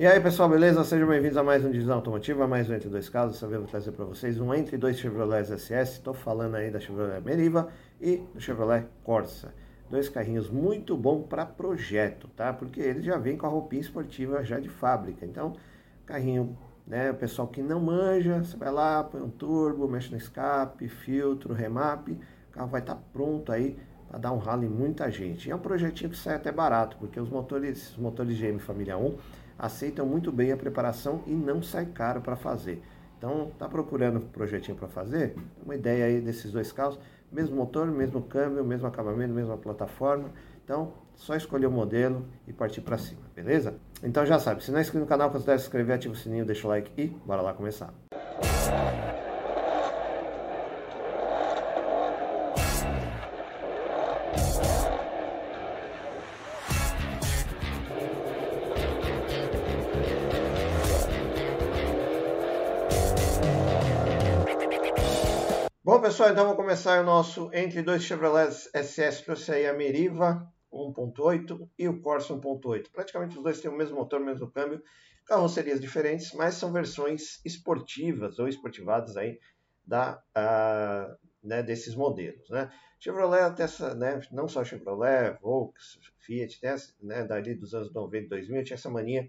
E aí pessoal, beleza? Sejam bem-vindos a mais um Divisão Automotiva, mais um Entre Dois Casos. Eu vou trazer para vocês um Entre Dois Chevrolet SS. Estou falando aí da Chevrolet Meriva e do Chevrolet Corsa. Dois carrinhos muito bons para projeto, tá? Porque eles já vêm com a roupinha esportiva já de fábrica. Então, carrinho, né? O pessoal que não manja, você vai lá, põe um turbo, mexe no escape, filtro, remap, o carro vai estar tá pronto aí para dar um ralo em muita gente. E é um projetinho que sai até barato, porque os motores, os motores GM Família 1 aceitam muito bem a preparação e não sai caro para fazer. Então, tá procurando um projetinho para fazer? Uma ideia aí desses dois carros, mesmo motor, mesmo câmbio, mesmo acabamento, mesma plataforma. Então, só escolher o modelo e partir para cima, beleza? Então já sabe, se não é inscrito no canal, considere se inscrever, ativa o sininho, deixa o like e bora lá começar. Bom, pessoal, então vamos começar o nosso entre dois Chevrolet SS. Trouxe aí a Meriva 1.8 e o Corsa 1.8. Praticamente os dois têm o mesmo motor, o mesmo câmbio, carrocerias diferentes, mas são versões esportivas ou esportivadas aí da, uh, né, desses modelos. Né? Chevrolet, até essa, né, não só Chevrolet, Volks, Fiat, né, dali dos anos 90 e 2000, tinha essa mania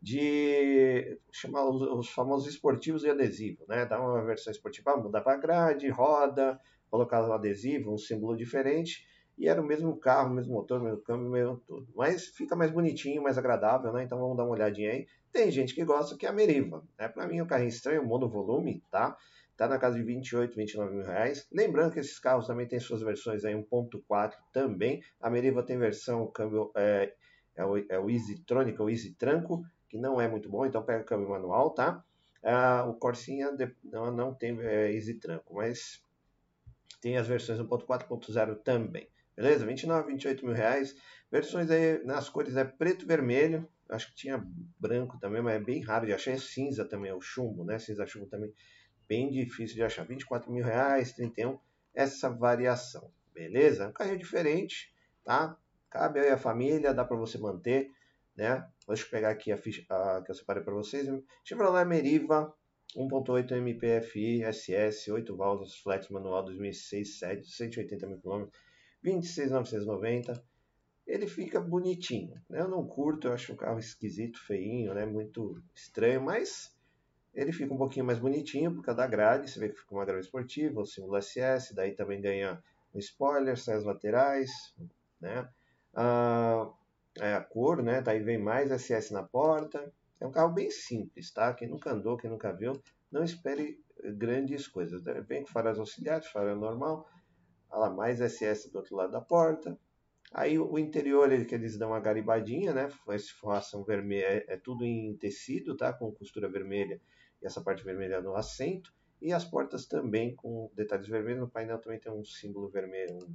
de chamar os, os, famosos esportivos e adesivo, né? Dar uma versão esportiva, mudar para grade, roda, colocar um adesivo, um símbolo diferente, e era o mesmo carro, mesmo motor, mesmo câmbio, mesmo tudo. Mas fica mais bonitinho, mais agradável, né? Então vamos dar uma olhadinha aí. Tem gente que gosta que é a Meriva, né? Para mim o carrinho estranho, monovolume, tá? Tá na casa de 28, 29 mil reais. Lembrando que esses carros também têm suas versões aí 1.4 também. A Meriva tem versão câmbio é, é o, é o Easy Tronic, o Easy Tranco, que não é muito bom, então pega o câmbio manual, tá? Ah, o Corsinha não, não tem é, Easy Tranco, mas tem as versões 1.4.0 também. Beleza? 29, 28 mil reais. Versões aí nas cores é preto e vermelho. Acho que tinha branco também, mas é bem raro de achar. É cinza também, é o chumbo, né? Cinza chumbo também bem difícil de achar. 24 mil reais, 31, essa variação. Beleza? Um carrinho diferente, tá? Cabe aí a família, dá para você manter né? Deixa eu pegar aqui a ficha a, que eu separei para vocês. Chevrolet Meriva 1.8 MPFI SS, 8 válvulas, flat manual 2006, 7, 180 mil km, 26.990. Ele fica bonitinho, né? Eu não curto, eu acho um carro esquisito, feinho, né? Muito estranho, mas ele fica um pouquinho mais bonitinho por causa da grade. Você vê que fica uma grade esportiva, o símbolo SS, daí também ganha um spoiler, sai as laterais, né? Ah, é, a cor, né? Daí vem mais SS na porta. É um carro bem simples, tá? Quem nunca andou, quem nunca viu, não espere grandes coisas. Vem com faróis auxiliares, farol normal, lá, mais SS do outro lado da porta. Aí o interior ele, que eles dão uma garibadinha, né? Essa forração vermelha é, é, tudo em tecido, tá? Com costura vermelha e essa parte vermelha no assento. E as portas também com detalhes vermelhos. No painel também tem um símbolo vermelho, um,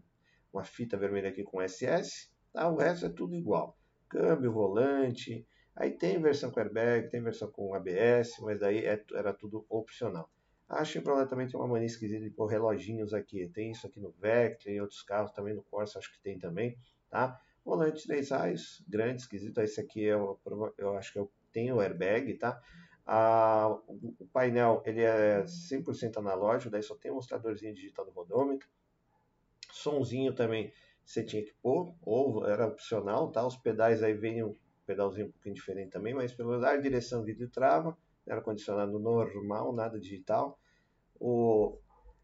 uma fita vermelha aqui com SS. Tá? O resto é tudo igual. Câmbio, volante. Aí tem versão com airbag, tem versão com ABS, mas daí é, era tudo opcional. A Chevrolet também tem uma mania esquisita de pôr reloginhos aqui. Tem isso aqui no Vectra, em outros carros, também no Corsa acho que tem também, tá? Volante 3 raios, grande, esquisito. Esse aqui é o, eu acho que eu tenho o airbag, tá? Ah, o painel ele é 100% analógico, daí só tem um mostradorzinho digital do rodômetro. Sonzinho também você tinha que pôr, ou era opcional, tá? Os pedais aí vêm um pedalzinho um pouquinho diferente também, mas pelo menos direção vidro trava, era condicionado normal, nada digital. O,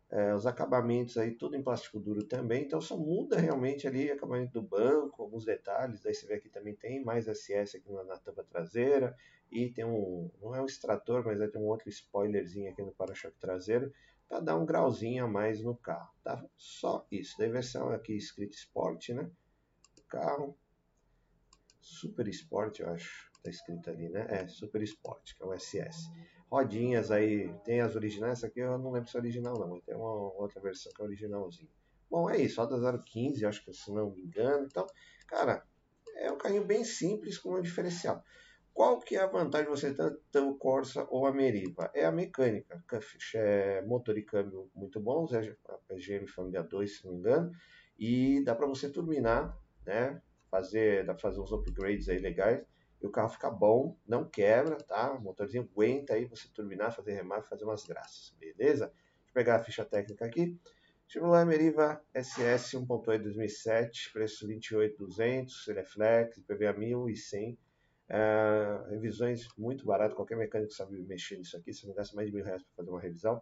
é, os acabamentos aí tudo em plástico duro também, então só muda realmente ali o acabamento do banco, alguns detalhes, daí você vê aqui também tem mais SS aqui na, na tampa traseira, e tem um, não é um extrator, mas é, tem um outro spoilerzinho aqui no para-choque traseiro, para dar um grauzinho a mais no carro, tá? Só isso. Da versão aqui escrito Sport, né? Carro Super Sport, eu acho, tá escrito ali, né? É, Super Sport, que é o SS. Rodinhas aí, tem as originais, essa aqui eu não lembro se é original não, tem uma outra versão que é originalzinha. Bom, é isso, roda 015, acho que se não me engano. Então, cara, é um carrinho bem simples com um diferencial. Qual que é a vantagem de você ter o Corsa ou a Meriva? É a mecânica. É motor e câmbio muito bons, é a GM Família 2, se não me engano, e dá para você turbinar, né? Fazer, dá pra fazer uns upgrades aí legais e o carro fica bom, não quebra, tá? O motorzinho aguenta aí você turbinar, fazer remar, fazer umas graças, beleza? Deixa eu pegar a ficha técnica aqui. Chevrolet Meriva SS 1.8 2007, preço 28.200, ele é flex, IPVA 1.100. Uh, revisões muito barato, qualquer mecânico sabe mexer nisso aqui, você não gasta mais de mil reais para fazer uma revisão.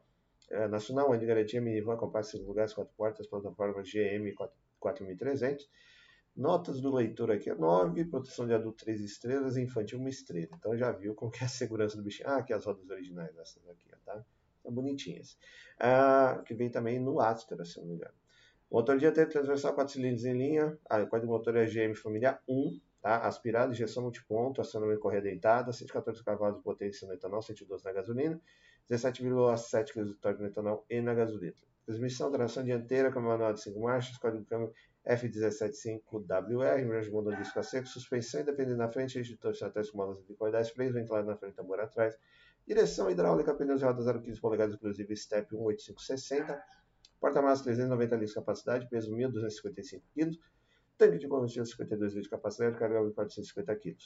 Uh, nacional, ano de garantia, minivan, compacto, 5 lugares, 4 portas, plataforma GM 4300. Notas do leitor aqui é 9, proteção de adulto 3 estrelas e infantil 1 estrela. Então já viu como que é a segurança do bichinho. Ah, aqui as rodas originais, essas aqui, tá? São bonitinhas. Ah, que vem também no Astra, se não me engano. Motor dianteiro transversal, 4 cilindros em linha. Ah, o código motor é GM Família 1, tá? aspirado, injeção multiponto, acionamento correia deitada, 114 cavalos de potência no etanol, 112 na gasolina, 17,7 kg de torque no etanol e na gasolina. Transmissão, tração dianteira, com manual de 5 marchas, código de câmbio F175WR, embreagem motor disco a seco, suspensão independente na frente, eixo de torção atrás com molas helicoidais, freio ventilado na frente, tambor atrás, direção hidráulica, pneus de roda 0,15 polegadas, inclusive step 18560, porta-malas 390 litros de capacidade, peso 1.255 kg, tanque de combustível 52 litros de capacidade, carga de 450 kg.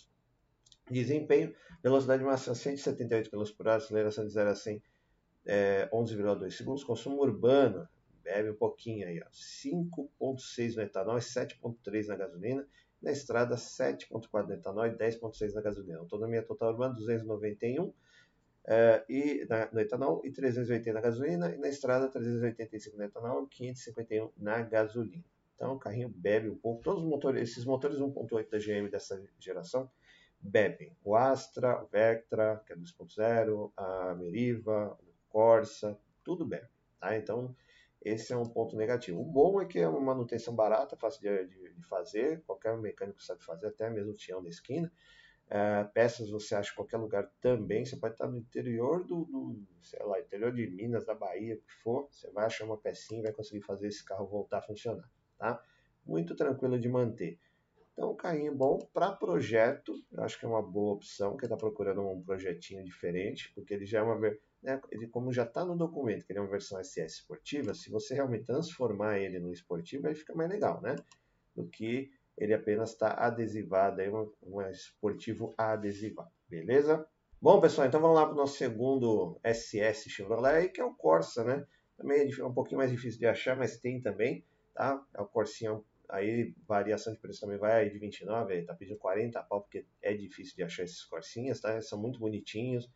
Desempenho, velocidade máxima 178 km por hora, aceleração de 0 a 100 é, 11,2 segundos, consumo urbano, bebe um pouquinho aí, 5,6 no etanol e 7,3 na gasolina, na estrada 7,4 no etanol e 10,6 na gasolina. Autonomia total urbana 291 é, e, na, no etanol e 380 na gasolina, e na estrada 385 no etanol e 551 na gasolina. Então o carrinho bebe um pouco. Todos os motores, esses motores 1.8 da GM dessa geração bebem. O Astra, o Vectra, que é 2.0, a Meriva, o Corsa, tudo bebe. Tá? Então esse é um ponto negativo. O bom é que é uma manutenção barata, fácil de, de, de fazer, qualquer mecânico sabe fazer, até mesmo o Tião da esquina. É, peças você acha em qualquer lugar também. Você pode estar no interior do, do, sei lá, interior de Minas, da Bahia, o que for. Você vai achar uma pecinha e vai conseguir fazer esse carro voltar a funcionar, tá? Muito tranquilo de manter. Então, um carrinho bom para projeto, eu acho que é uma boa opção. Quem está procurando um projetinho diferente, porque ele já é uma né, ele como já está no documento que ele é uma versão SS esportiva, se você realmente transformar ele no esportivo, aí fica mais legal, né? Do que ele apenas está adesivado, aí um, um esportivo adesivado, beleza? Bom, pessoal, então vamos lá para o nosso segundo SS Chevrolet, que é o Corsa, né? Também é um pouquinho mais difícil de achar, mas tem também, tá? É o Corsinha, aí variação de preço também vai de 29, aí tá pedindo 40 pau, porque é difícil de achar esses Corsinhas, tá? São muito bonitinhos,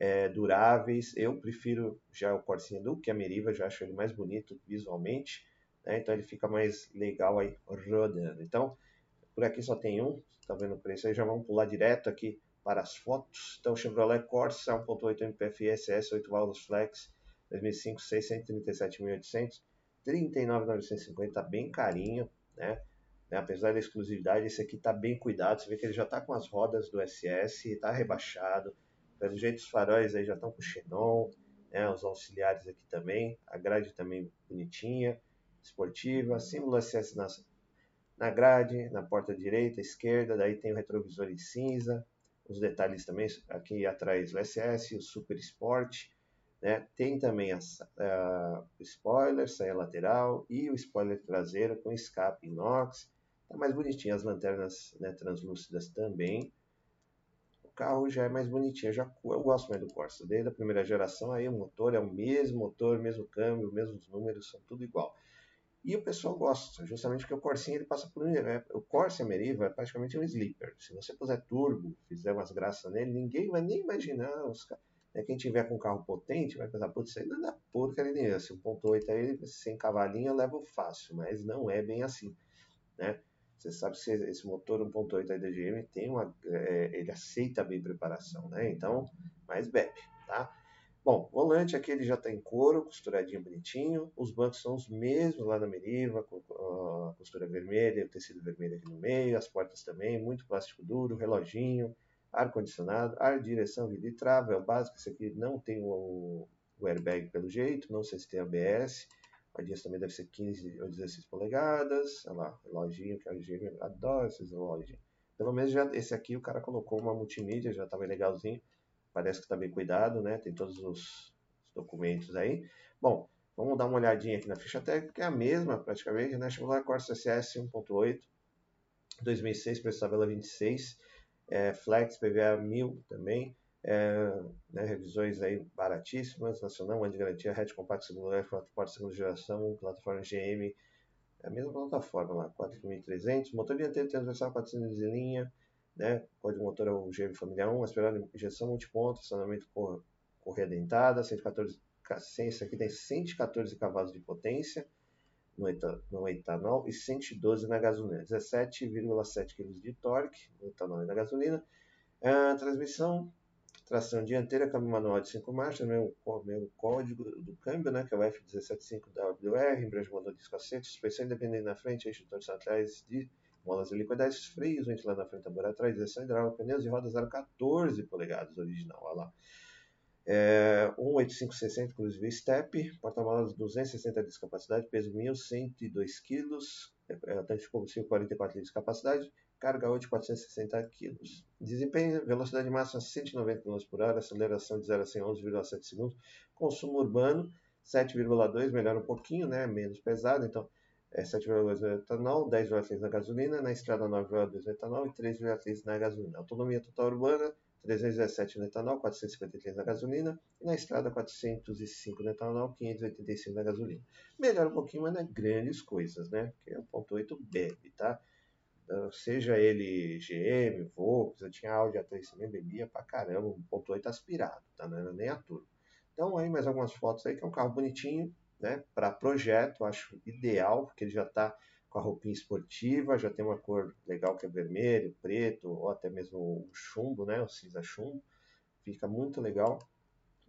é, duráveis. Eu prefiro já o Corsinha do que a Meriva, já acho ele mais bonito visualmente, né? então ele fica mais legal aí rodando. Então, por aqui só tem um, tá vendo o preço aí, já vamos pular direto aqui para as fotos. Então, Chevrolet Corsa 1.8 MPF SS 8 válvulas flex 2005 637.800 39.950, tá bem carinho, né? Apesar da exclusividade, esse aqui tá bem cuidado. Você vê que ele já tá com as rodas do SS, tá rebaixado, pelo jeito, os faróis aí já estão com xenon, né, os auxiliares aqui também, a grade também bonitinha, esportiva, símbolo SS na, na grade, na porta direita, esquerda, daí tem o retrovisor em cinza, os detalhes também aqui atrás o SS, o Super Sport, né? tem também a, a, o spoiler, saia lateral e o spoiler traseiro com escape inox, tá mais bonitinho, as lanternas né, translúcidas também, carro já é mais bonitinho. Eu, já, eu gosto mais do Corsa. Desde a primeira geração, aí o motor é o mesmo motor, mesmo câmbio, mesmos números, são tudo igual. E o pessoal gosta, justamente porque o Corsinha ele passa por um. É, o Corsa Meriva é praticamente um sleeper. Se você puser turbo, fizer umas graças nele, ninguém vai nem imaginar. Os, né, quem tiver com um carro potente vai pensar, putz, isso aí não é porcaria nenhuma. Se o 1.8 aí, sem cavalinho, eu levo fácil, mas não é bem assim. Né? Você sabe que esse motor 1.8 aí da GM tem uma, é, ele aceita bem preparação, né? Então, mais bebe, tá? Bom, volante aqui ele já está em couro, costuradinho bonitinho. Os bancos são os mesmos lá na Meriva, com a costura vermelha, o tecido vermelho aqui no meio, as portas também, muito plástico duro, reloginho, ar-condicionado, ar, direção, vidro e trava, é o básico. Esse aqui não tem o, o airbag pelo jeito, não sei se tem ABS. Rodinhas também deve ser 15 ou 16 polegadas. Olha lá, reloginho, que a GM adora esses relógios. Pelo menos já esse aqui o cara colocou uma multimídia, já estava legalzinho. Parece que está bem cuidado, né? Tem todos os, documentos aí. Bom, vamos dar uma olhadinha aqui na ficha técnica, que é a mesma praticamente, né? Lá Corsa SS 1.8, 2006, preço tabela 26. É, Flex PVA 1000 também, é, né, revisões aí baratíssimas, nacional, uma de garantia, hatch compact segundo lugar, 4 portas segunda geração, plataforma GM, é a mesma plataforma lá, 4.300, motor dianteiro transversal 400 de linha, né, código motor é o GM Família 1, aspirado injeção multiponto, acionamento cor, correia dentada, 114, esse aqui tem 114 cavalos de potência, no, no etanol e 112 na gasolina. 17,7 kg de torque no etanol e na gasolina. A transmissão, tração dianteira, câmbio manual de 5 marchas, mesmo, mesmo código do câmbio, né, que é o F175WR, embreagem motor de cacete, suspensão independente na frente, eixo torção atrás de molas helicoidais, freios, ventilador na frente, tambor atrás, direção hidráulica, pneus e rodas 0,14 polegadas original, olha lá. É, 18560, inclusive step, porta-malas 260 de capacidade, peso 1.102 kg, é, tanque de combustível 44 litros de capacidade, carga hoje 460 kg. Desempenho, velocidade máxima 190 km por hora, aceleração de 0 a 100 11,7 segundos, consumo urbano 7,2, melhora um pouquinho, né, menos pesado, então é 7,2 no etanol, 10,3 na gasolina, na estrada 9,2 no etanol e 3,3 na gasolina. Autonomia total urbana 317 no etanol, 453 na gasolina, e na estrada 405 no etanol, 585 na gasolina. Melhora um pouquinho, mas não é grandes coisas, né? Porque é 1.8 bebe, tá? Então, seja ele GM, Volks, eu tinha Audi A3 também, bebia pra caramba, 1.8 aspirado, tá? Não era nem a turbo. Então aí mais algumas fotos aí, que é um carro bonitinho, né? Para projeto, acho ideal, porque ele já está com a roupinha esportiva, já tem uma cor legal que é vermelho, preto, ou até mesmo o chumbo, né, o cinza chumbo, fica muito legal.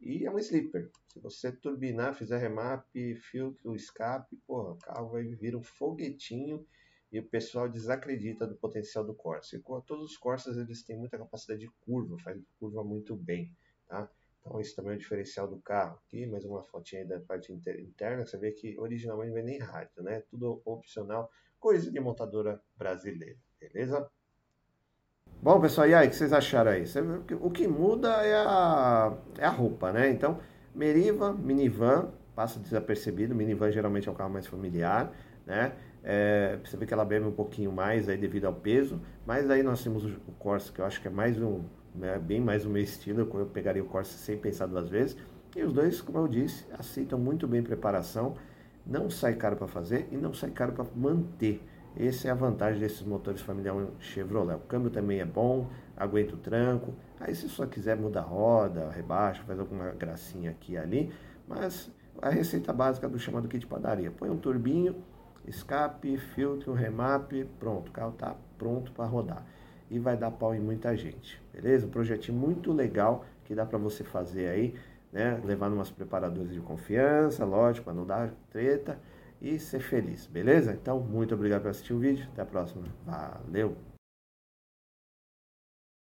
E é um sleeper. Se você turbinar, fizer remap, filtro, escape, porra, o carro vai vir um foguetinho e o pessoal desacredita do potencial do Corsa. E todos os Corsas eles têm muita capacidade de curva, faz curva muito bem, tá? Então isso também é o diferencial do carro. Aqui mais uma fotinha da parte interna, você vê que originalmente não vem nem rádio, né? Tudo opcional, coisa de montadora brasileira, beleza? Bom, pessoal, e aí, o que vocês acharam aí? O que muda é a, é a roupa, né? Então, Meriva, minivan, passa desapercebido. Minivan geralmente é um carro mais familiar, né? É, você vê que ela bebe um pouquinho mais aí devido ao peso, mas aí nós temos o Corsa, que eu acho que é mais um, né, bem mais o meu estilo, eu pegaria o Corsa sem pensar duas vezes. E os dois, como eu disse, aceitam muito bem preparação, não sai caro para fazer e não sai caro para manter. Essa é a vantagem desses motores familiar Chevrolet. O câmbio também é bom, aguenta o tranco. Aí se só quiser mudar a roda, rebaixa, faz alguma gracinha aqui e ali, mas a receita básica do chamado kit padaria. Põe um turbinho, escape, filtro, remap, pronto, o carro está pronto para rodar e vai dar pau em muita gente, beleza? Um projetinho muito legal que dá para você fazer aí, né? Levar umas preparadoras de confiança, lógico, para não dar treta e ser feliz, beleza? Então, muito obrigado por assistir o vídeo, até a próxima, valeu!